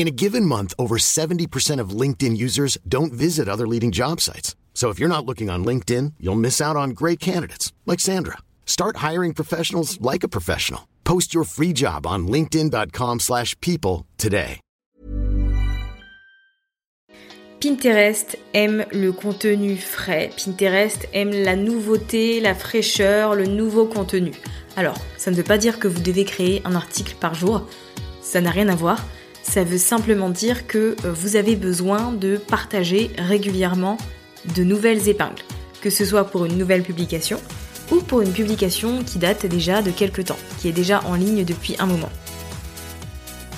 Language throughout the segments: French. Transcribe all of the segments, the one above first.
In a given month, over 70% of LinkedIn users don't visit other leading job sites. So if you're not looking on LinkedIn, you'll miss out on great candidates like Sandra. Start hiring professionals like a professional. Post your free job on linkedin.com/people today. Pinterest aime le contenu frais. Pinterest aime la nouveauté, la fraîcheur, le nouveau contenu. Alors, ça ne veut pas dire que vous devez créer un article par jour. Ça n'a rien à voir. Ça veut simplement dire que euh, vous avez besoin de partager régulièrement de nouvelles épingles, que ce soit pour une nouvelle publication ou pour une publication qui date déjà de quelques temps, qui est déjà en ligne depuis un moment.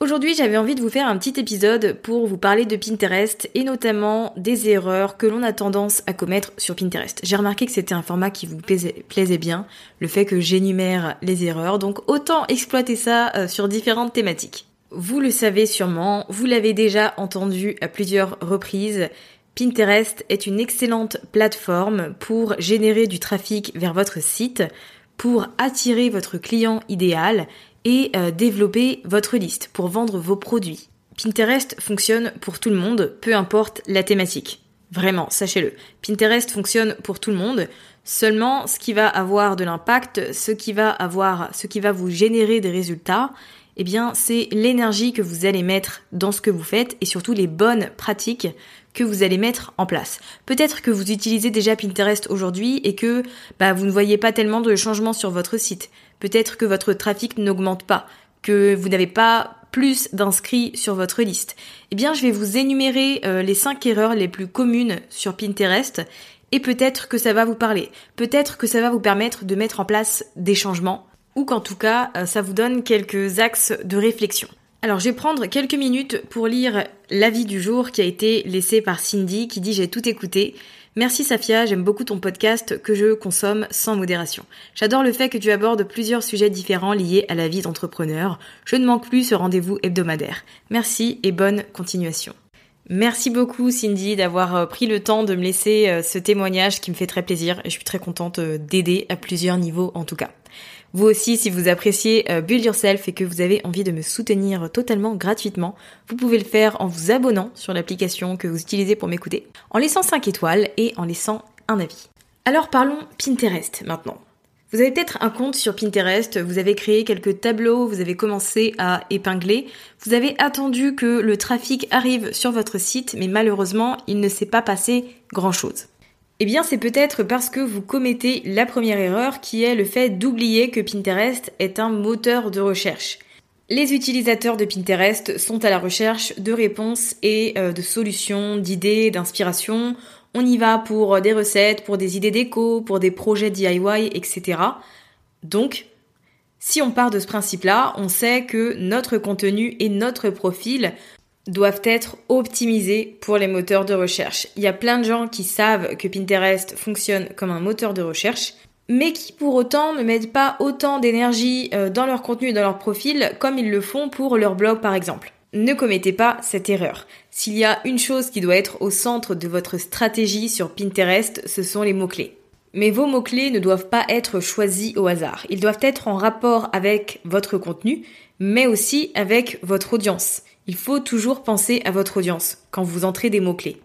Aujourd'hui, j'avais envie de vous faire un petit épisode pour vous parler de Pinterest et notamment des erreurs que l'on a tendance à commettre sur Pinterest. J'ai remarqué que c'était un format qui vous plaisait, bien, le fait que j'énumère les erreurs, donc autant exploiter ça euh, sur différentes thématiques. Vous le savez sûrement, vous l'avez déjà entendu à plusieurs reprises, Pinterest est une excellente plateforme pour générer du trafic vers votre site, pour attirer votre client idéal et euh, développer votre liste pour vendre vos produits. Pinterest fonctionne pour tout le monde, peu importe la thématique. Vraiment, sachez-le. Pinterest fonctionne pour tout le monde. Seulement, ce qui va avoir de l'impact, ce qui va avoir, ce qui va vous générer des résultats, eh bien, c'est l'énergie que vous allez mettre dans ce que vous faites et surtout les bonnes pratiques que vous allez mettre en place. Peut-être que vous utilisez déjà Pinterest aujourd'hui et que bah, vous ne voyez pas tellement de changements sur votre site. Peut-être que votre trafic n'augmente pas, que vous n'avez pas plus d'inscrits sur votre liste. Eh bien, je vais vous énumérer euh, les 5 erreurs les plus communes sur Pinterest et peut-être que ça va vous parler. Peut-être que ça va vous permettre de mettre en place des changements ou qu'en tout cas, euh, ça vous donne quelques axes de réflexion. Alors, je vais prendre quelques minutes pour lire l'avis du jour qui a été laissé par Cindy qui dit j'ai tout écouté. Merci Safia, j'aime beaucoup ton podcast que je consomme sans modération. J'adore le fait que tu abordes plusieurs sujets différents liés à la vie d'entrepreneur. Je ne manque plus ce rendez-vous hebdomadaire. Merci et bonne continuation. Merci beaucoup Cindy d'avoir euh, pris le temps de me laisser euh, ce témoignage qui me fait très plaisir et je suis très contente euh, d'aider à plusieurs niveaux en tout cas. Vous aussi, si vous appréciez Build Yourself et que vous avez envie de me soutenir totalement gratuitement, vous pouvez le faire en vous abonnant sur l'application que vous utilisez pour m'écouter, en laissant 5 étoiles et en laissant un avis. Alors parlons Pinterest maintenant. Vous avez peut-être un compte sur Pinterest, vous avez créé quelques tableaux, vous avez commencé à épingler, vous avez attendu que le trafic arrive sur votre site, mais malheureusement, il ne s'est pas passé grand-chose. Eh bien, c'est peut-être parce que vous commettez la première erreur qui est le fait d'oublier que Pinterest est un moteur de recherche. Les utilisateurs de Pinterest sont à la recherche de réponses et euh, de solutions, d'idées, d'inspiration. On y va pour des recettes, pour des idées déco, pour des projets DIY, etc. Donc, si on part de ce principe-là, on sait que notre contenu et notre profil doivent être optimisés pour les moteurs de recherche. Il y a plein de gens qui savent que Pinterest fonctionne comme un moteur de recherche, mais qui pour autant ne mettent pas autant d'énergie euh, dans leur contenu et dans leur profil comme ils le font pour leur blog par exemple. Ne commettez pas cette erreur. S'il y a une chose qui doit être au centre de votre stratégie sur Pinterest, ce sont les mots-clés. Mais vos mots-clés ne doivent pas être choisis au hasard. Ils doivent être en rapport avec votre contenu, mais aussi avec votre audience. Il faut toujours penser à votre audience quand vous entrez des mots-clés.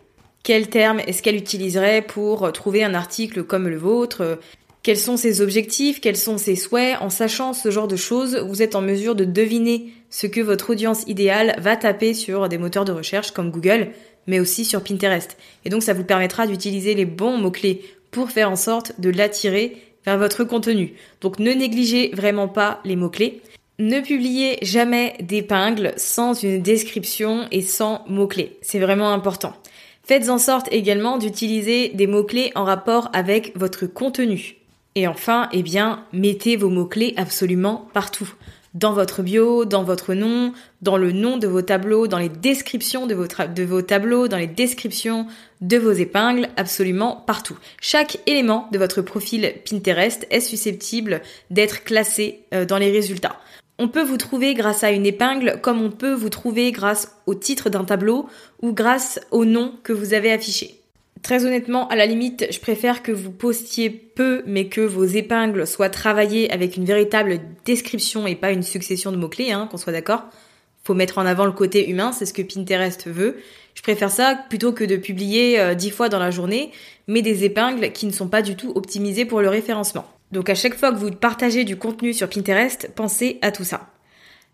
Quel terme est-ce qu'elle utiliserait pour trouver un article comme le vôtre? Quels sont ses objectifs, quels sont ses souhaits? En sachant ce genre de choses, vous êtes en mesure de deviner ce que votre audience idéale va taper sur des moteurs de recherche comme Google, mais aussi sur Pinterest. Et donc ça vous permettra d'utiliser les bons mots-clés pour faire en sorte de l'attirer vers votre contenu. Donc ne négligez vraiment pas les mots-clés. Ne publiez jamais d'épingles sans une description et sans mots-clés. C'est vraiment important. Faites en sorte également d'utiliser des mots-clés en rapport avec votre contenu. Et enfin, eh bien, mettez vos mots-clés absolument partout. Dans votre bio, dans votre nom, dans le nom de vos tableaux, dans les descriptions de vos, de vos tableaux, dans les descriptions de vos épingles, absolument partout. Chaque élément de votre profil Pinterest est susceptible d'être classé euh, dans les résultats. On peut vous trouver grâce à une épingle comme on peut vous trouver grâce au titre d'un tableau ou grâce au nom que vous avez affiché. Très honnêtement, à la limite, je préfère que vous postiez peu, mais que vos épingles soient travaillées avec une véritable description et pas une succession de mots-clés, hein, qu'on soit d'accord. Faut mettre en avant le côté humain, c'est ce que Pinterest veut. Je préfère ça plutôt que de publier euh, dix fois dans la journée, mais des épingles qui ne sont pas du tout optimisées pour le référencement. Donc à chaque fois que vous partagez du contenu sur Pinterest, pensez à tout ça.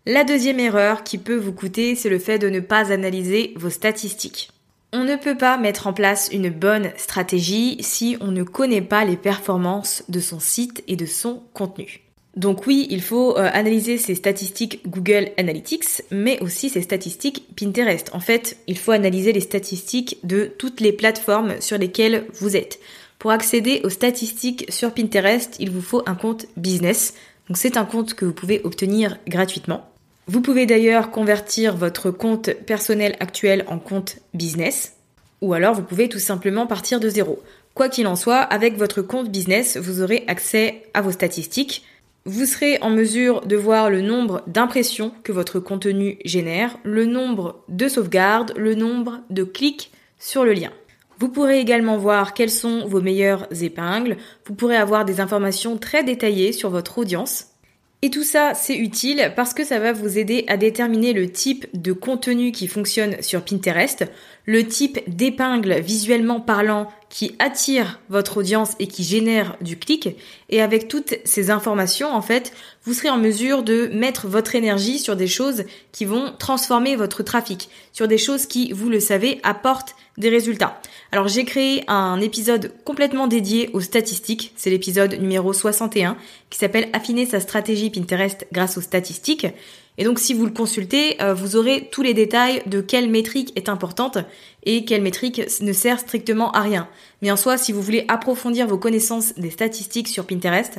La deuxième erreur qui peut vous coûter, c'est le fait de ne pas analyser vos statistiques. On ne peut pas mettre en place une bonne stratégie si on ne connaît pas les performances de son site et de son contenu. Donc oui, il faut euh, analyser ses statistiques Google Analytics, mais aussi ses statistiques Pinterest. En fait, il faut analyser les statistiques de toutes les plateformes sur lesquelles vous êtes. Pour accéder aux statistiques sur Pinterest, il vous faut un compte business. Donc c'est un compte que vous pouvez obtenir gratuitement. Vous pouvez d'ailleurs convertir votre compte personnel actuel en compte business, ou alors vous pouvez tout simplement partir de zéro. Quoi qu'il en soit, avec votre compte business, vous aurez accès à vos statistiques. Vous serez en mesure de voir le nombre d'impressions que votre contenu génère, le nombre de sauvegardes, le nombre de clics sur le lien. Vous pourrez également voir quelles sont vos meilleures épingles. Vous pourrez avoir des informations très détaillées sur votre audience. Et tout ça, c'est utile parce que ça va vous aider à déterminer le type de contenu qui fonctionne sur Pinterest, le type d'épingle visuellement parlant qui attire votre audience et qui génère du clic. Et avec toutes ces informations, en fait, vous serez en mesure de mettre votre énergie sur des choses qui vont transformer votre trafic, sur des choses qui, vous le savez, apportent des résultats. Alors j'ai créé un épisode complètement dédié aux statistiques, c'est l'épisode numéro 61 qui s'appelle Affiner sa stratégie Pinterest grâce aux statistiques. Et donc si vous le consultez, euh, vous aurez tous les détails de quelle métrique est importante et quelle métrique ne sert strictement à rien. Mais en soi, si vous voulez approfondir vos connaissances des statistiques sur Pinterest,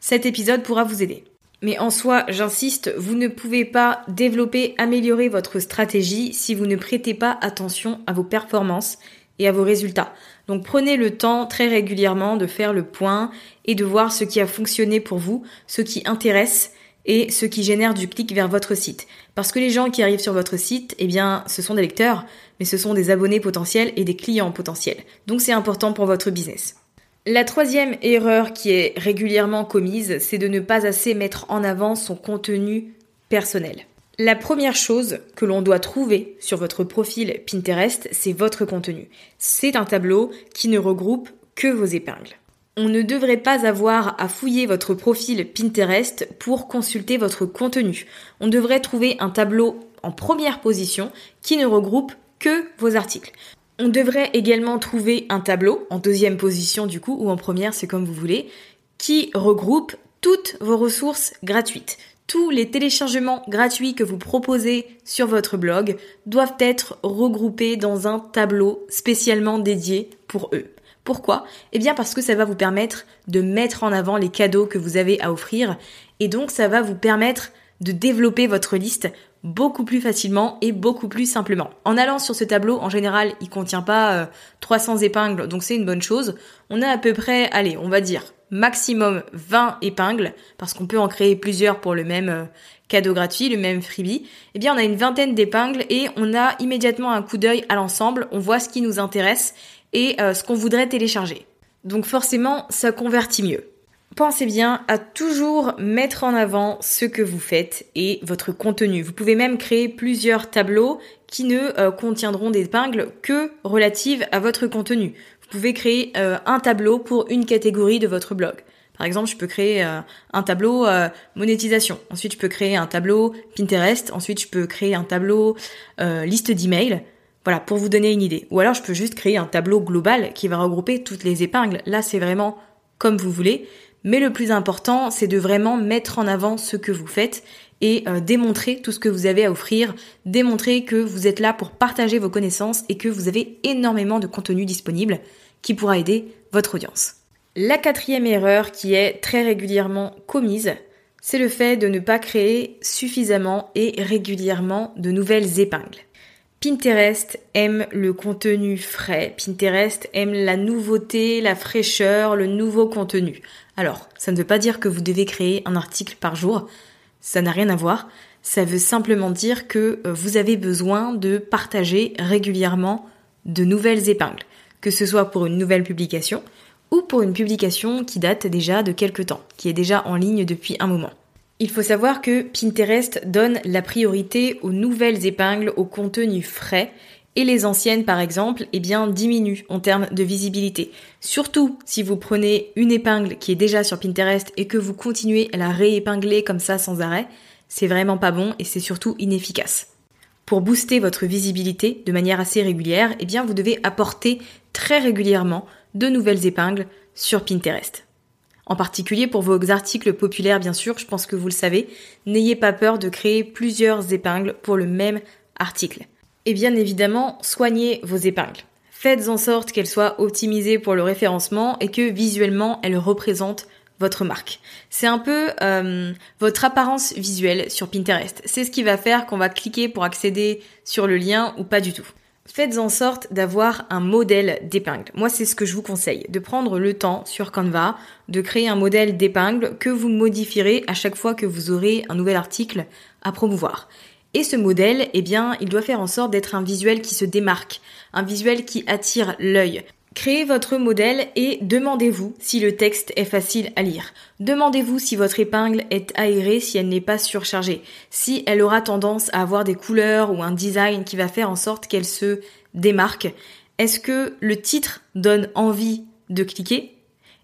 cet épisode pourra vous aider. Mais en soi, j'insiste, vous ne pouvez pas développer, améliorer votre stratégie si vous ne prêtez pas attention à vos performances et à vos résultats. Donc prenez le temps très régulièrement de faire le point et de voir ce qui a fonctionné pour vous, ce qui intéresse et ce qui génère du clic vers votre site. Parce que les gens qui arrivent sur votre site, eh bien, ce sont des lecteurs, mais ce sont des abonnés potentiels et des clients potentiels. Donc c'est important pour votre business. La troisième erreur qui est régulièrement commise, c'est de ne pas assez mettre en avant son contenu personnel. La première chose que l'on doit trouver sur votre profil Pinterest, c'est votre contenu. C'est un tableau qui ne regroupe que vos épingles. On ne devrait pas avoir à fouiller votre profil Pinterest pour consulter votre contenu. On devrait trouver un tableau en première position qui ne regroupe que vos articles. On devrait également trouver un tableau en deuxième position du coup ou en première, c'est comme vous voulez, qui regroupe toutes vos ressources gratuites. Tous les téléchargements gratuits que vous proposez sur votre blog doivent être regroupés dans un tableau spécialement dédié pour eux. Pourquoi? Eh bien parce que ça va vous permettre de mettre en avant les cadeaux que vous avez à offrir et donc ça va vous permettre de développer votre liste beaucoup plus facilement et beaucoup plus simplement. En allant sur ce tableau, en général, il contient pas 300 euh, épingles, donc c'est une bonne chose. On a à peu près, allez, on va dire maximum 20 épingles, parce qu'on peut en créer plusieurs pour le même euh, cadeau gratuit, le même freebie. Eh bien, on a une vingtaine d'épingles et on a immédiatement un coup d'œil à l'ensemble, on voit ce qui nous intéresse et euh, ce qu'on voudrait télécharger. Donc forcément, ça convertit mieux. Pensez bien à toujours mettre en avant ce que vous faites et votre contenu. Vous pouvez même créer plusieurs tableaux qui ne euh, contiendront d'épingles que relatives à votre contenu. Vous pouvez créer euh, un tableau pour une catégorie de votre blog. Par exemple, je peux créer un tableau monétisation. Ensuite, je peux créer un tableau Pinterest. Ensuite, je peux créer un tableau liste d'emails. Voilà, pour vous donner une idée. Ou alors je peux juste créer un tableau global qui va regrouper toutes les épingles. Là, c'est vraiment comme vous voulez. Mais le plus important, c'est de vraiment mettre en avant ce que vous faites et euh, démontrer tout ce que vous avez à offrir, démontrer que vous êtes là pour partager vos connaissances et que vous avez énormément de contenu disponible qui pourra aider votre audience. La quatrième erreur qui est très régulièrement commise, c'est le fait de ne pas créer suffisamment et régulièrement de nouvelles épingles. Pinterest aime le contenu frais, Pinterest aime la nouveauté, la fraîcheur, le nouveau contenu. Alors, ça ne veut pas dire que vous devez créer un article par jour, ça n'a rien à voir, ça veut simplement dire que euh, vous avez besoin de partager régulièrement de nouvelles épingles, que ce soit pour une nouvelle publication ou pour une publication qui date déjà de quelque temps, qui est déjà en ligne depuis un moment. Il faut savoir que Pinterest donne la priorité aux nouvelles épingles au contenu frais et les anciennes par exemple, eh diminuent en termes de visibilité. Surtout si vous prenez une épingle qui est déjà sur Pinterest et que vous continuez à la réépingler comme ça sans arrêt, c'est vraiment pas bon et c'est surtout inefficace. Pour booster votre visibilité de manière assez régulière, eh vous devez apporter très régulièrement de nouvelles épingles sur Pinterest. En particulier pour vos articles populaires, bien sûr, je pense que vous le savez, n'ayez pas peur de créer plusieurs épingles pour le même article. Et bien évidemment, soignez vos épingles. Faites en sorte qu'elles soient optimisées pour le référencement et que visuellement elles représentent votre marque. C'est un peu euh, votre apparence visuelle sur Pinterest. C'est ce qui va faire qu'on va cliquer pour accéder sur le lien ou pas du tout. Faites en sorte d'avoir un modèle d'épingle. Moi, c'est ce que je vous conseille, de prendre le temps sur Canva, de créer un modèle d'épingle que vous modifierez à chaque fois que vous aurez un nouvel article à promouvoir. Et ce modèle, eh bien, il doit faire en sorte d'être un visuel qui se démarque, un visuel qui attire l'œil. Créez votre modèle et demandez-vous si le texte est facile à lire. Demandez-vous si votre épingle est aérée, si elle n'est pas surchargée, si elle aura tendance à avoir des couleurs ou un design qui va faire en sorte qu'elle se démarque. Est-ce que le titre donne envie de cliquer?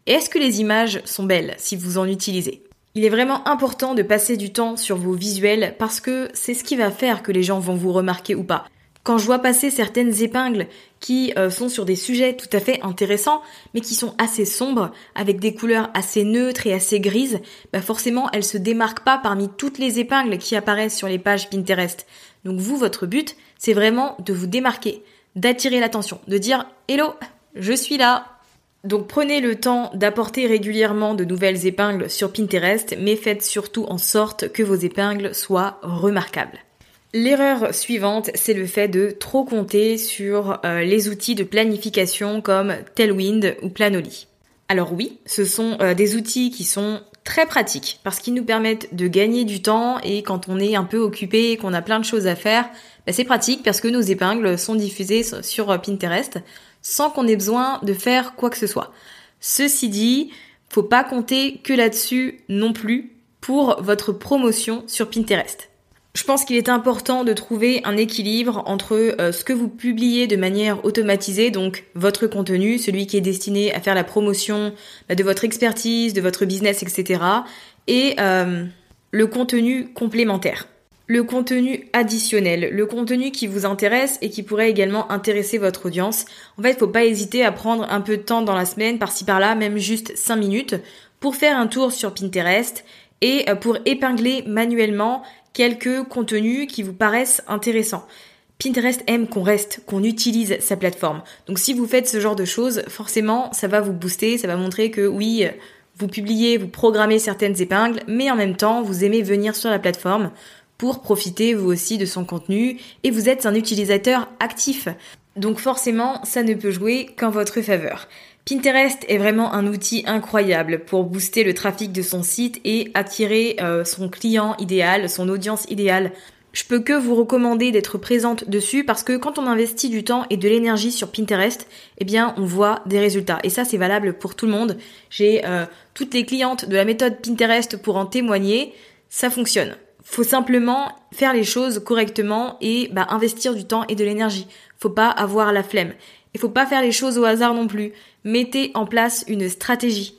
Et est-ce que les images sont belles si vous en utilisez? Il est vraiment important de passer du temps sur vos visuels parce que c'est ce qui va faire que les gens vont vous remarquer ou pas. Quand je vois passer certaines épingles qui euh, sont sur des sujets tout à fait intéressants, mais qui sont assez sombres, avec des couleurs assez neutres et assez grises, bah forcément elles se démarquent pas parmi toutes les épingles qui apparaissent sur les pages Pinterest. Donc vous, votre but, c'est vraiment de vous démarquer, d'attirer l'attention, de dire Hello, je suis là. Donc prenez le temps d'apporter régulièrement de nouvelles épingles sur Pinterest, mais faites surtout en sorte que vos épingles soient remarquables. L'erreur suivante, c'est le fait de trop compter sur euh, les outils de planification comme Tailwind ou Planoly. Alors oui, ce sont euh, des outils qui sont très pratiques parce qu'ils nous permettent de gagner du temps et quand on est un peu occupé et qu'on a plein de choses à faire, bah, c'est pratique parce que nos épingles sont diffusées sur euh, Pinterest sans qu'on ait besoin de faire quoi que ce soit. Ceci dit, faut pas compter que là-dessus non plus pour votre promotion sur Pinterest. Je pense qu'il est important de trouver un équilibre entre euh, ce que vous publiez de manière automatisée, donc votre contenu, celui qui est destiné à faire la promotion bah, de votre expertise, de votre business, etc., et euh, le contenu complémentaire. Le contenu additionnel, le contenu qui vous intéresse et qui pourrait également intéresser votre audience. En fait, faut pas hésiter à prendre un peu de temps dans la semaine, par-ci par-là, même juste 5 minutes, pour faire un tour sur Pinterest et euh, pour épingler manuellement quelques contenus qui vous paraissent intéressants. Pinterest aime qu'on reste, qu'on utilise sa plateforme. Donc si vous faites ce genre de choses, forcément, ça va vous booster, ça va montrer que oui, vous publiez, vous programmez certaines épingles, mais en même temps, vous aimez venir sur la plateforme pour profiter vous aussi de son contenu et vous êtes un utilisateur actif. Donc forcément, ça ne peut jouer qu'en votre faveur. Pinterest est vraiment un outil incroyable pour booster le trafic de son site et attirer euh, son client idéal, son audience idéale. Je peux que vous recommander d'être présente dessus parce que quand on investit du temps et de l'énergie sur Pinterest, eh bien on voit des résultats. Et ça c'est valable pour tout le monde. J'ai euh, toutes les clientes de la méthode Pinterest pour en témoigner. Ça fonctionne. Faut simplement faire les choses correctement et bah, investir du temps et de l'énergie. Faut pas avoir la flemme. Il faut pas faire les choses au hasard non plus. Mettez en place une stratégie.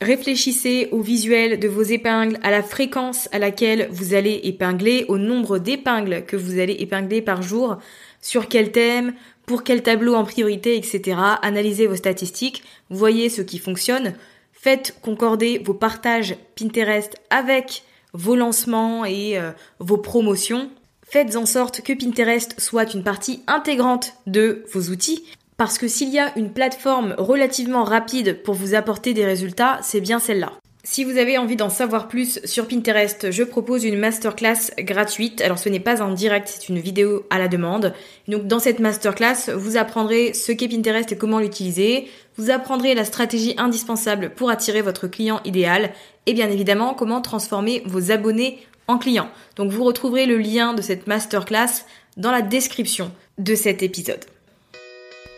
Réfléchissez au visuel de vos épingles, à la fréquence à laquelle vous allez épingler, au nombre d'épingles que vous allez épingler par jour, sur quel thème, pour quel tableau en priorité, etc. Analysez vos statistiques, voyez ce qui fonctionne, faites concorder vos partages Pinterest avec vos lancements et euh, vos promotions. Faites en sorte que Pinterest soit une partie intégrante de vos outils. Parce que s'il y a une plateforme relativement rapide pour vous apporter des résultats, c'est bien celle-là. Si vous avez envie d'en savoir plus sur Pinterest, je propose une masterclass gratuite. Alors ce n'est pas en direct, c'est une vidéo à la demande. Donc dans cette masterclass, vous apprendrez ce qu'est Pinterest et comment l'utiliser. Vous apprendrez la stratégie indispensable pour attirer votre client idéal et bien évidemment comment transformer vos abonnés en clients. Donc vous retrouverez le lien de cette masterclass dans la description de cet épisode.